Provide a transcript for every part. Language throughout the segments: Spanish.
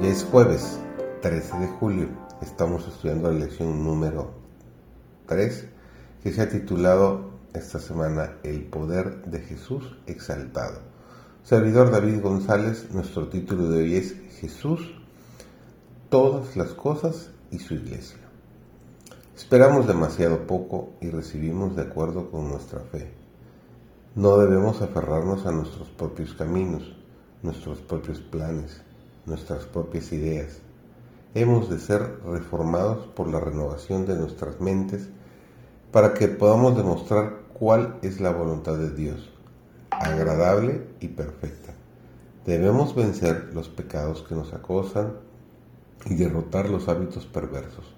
Es jueves 13 de julio. Estamos estudiando la lección número 3 que se ha titulado esta semana El poder de Jesús exaltado. Servidor David González, nuestro título de hoy es Jesús, todas las cosas y su iglesia. Esperamos demasiado poco y recibimos de acuerdo con nuestra fe. No debemos aferrarnos a nuestros propios caminos, nuestros propios planes nuestras propias ideas. Hemos de ser reformados por la renovación de nuestras mentes para que podamos demostrar cuál es la voluntad de Dios, agradable y perfecta. Debemos vencer los pecados que nos acosan y derrotar los hábitos perversos.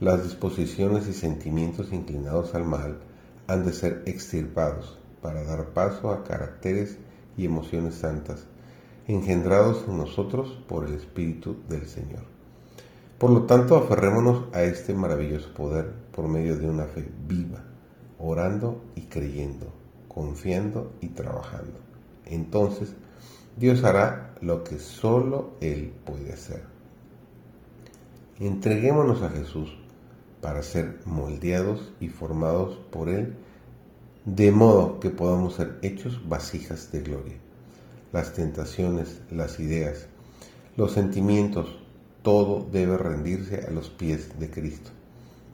Las disposiciones y sentimientos inclinados al mal han de ser extirpados para dar paso a caracteres y emociones santas engendrados en nosotros por el Espíritu del Señor. Por lo tanto, aferrémonos a este maravilloso poder por medio de una fe viva, orando y creyendo, confiando y trabajando. Entonces, Dios hará lo que solo Él puede hacer. Entreguémonos a Jesús para ser moldeados y formados por Él, de modo que podamos ser hechos vasijas de gloria las tentaciones, las ideas, los sentimientos, todo debe rendirse a los pies de Cristo.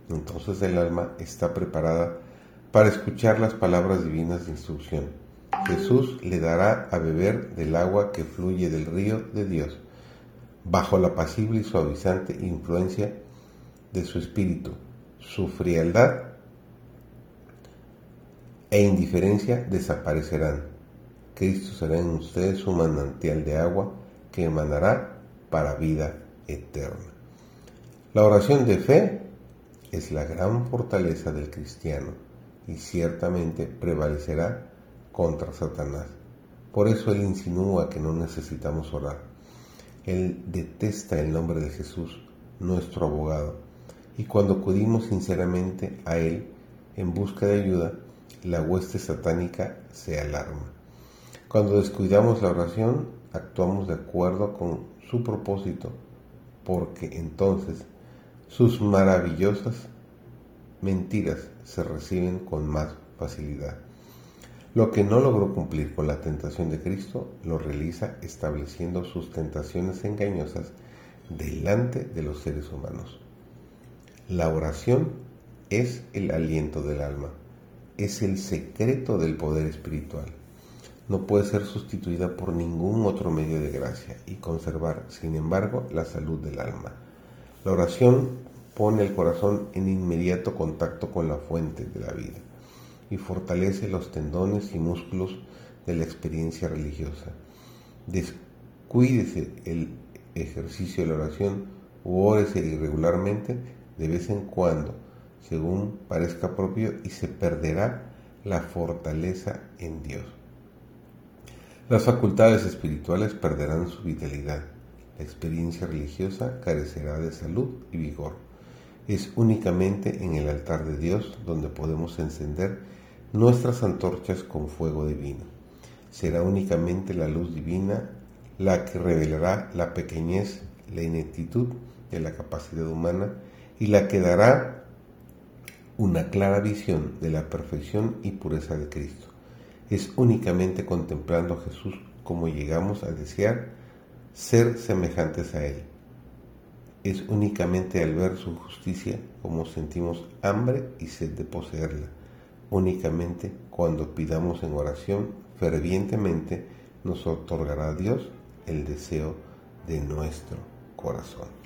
Entonces el alma está preparada para escuchar las palabras divinas de instrucción. Jesús le dará a beber del agua que fluye del río de Dios, bajo la pasible y suavizante influencia de su espíritu. Su frialdad e indiferencia desaparecerán Cristo será en ustedes un manantial de agua que emanará para vida eterna. La oración de fe es la gran fortaleza del cristiano y ciertamente prevalecerá contra Satanás. Por eso él insinúa que no necesitamos orar. Él detesta el nombre de Jesús, nuestro abogado, y cuando acudimos sinceramente a Él en busca de ayuda, la hueste satánica se alarma. Cuando descuidamos la oración, actuamos de acuerdo con su propósito, porque entonces sus maravillosas mentiras se reciben con más facilidad. Lo que no logró cumplir con la tentación de Cristo, lo realiza estableciendo sus tentaciones engañosas delante de los seres humanos. La oración es el aliento del alma, es el secreto del poder espiritual no puede ser sustituida por ningún otro medio de gracia y conservar, sin embargo, la salud del alma. La oración pone el corazón en inmediato contacto con la fuente de la vida y fortalece los tendones y músculos de la experiencia religiosa. Descuídese el ejercicio de la oración u órese irregularmente de vez en cuando, según parezca propio, y se perderá la fortaleza en Dios. Las facultades espirituales perderán su vitalidad. La experiencia religiosa carecerá de salud y vigor. Es únicamente en el altar de Dios donde podemos encender nuestras antorchas con fuego divino. Será únicamente la luz divina la que revelará la pequeñez, la ineptitud de la capacidad humana y la que dará una clara visión de la perfección y pureza de Cristo. Es únicamente contemplando a Jesús como llegamos a desear ser semejantes a Él. Es únicamente al ver su justicia como sentimos hambre y sed de poseerla. Únicamente cuando pidamos en oración fervientemente nos otorgará Dios el deseo de nuestro corazón.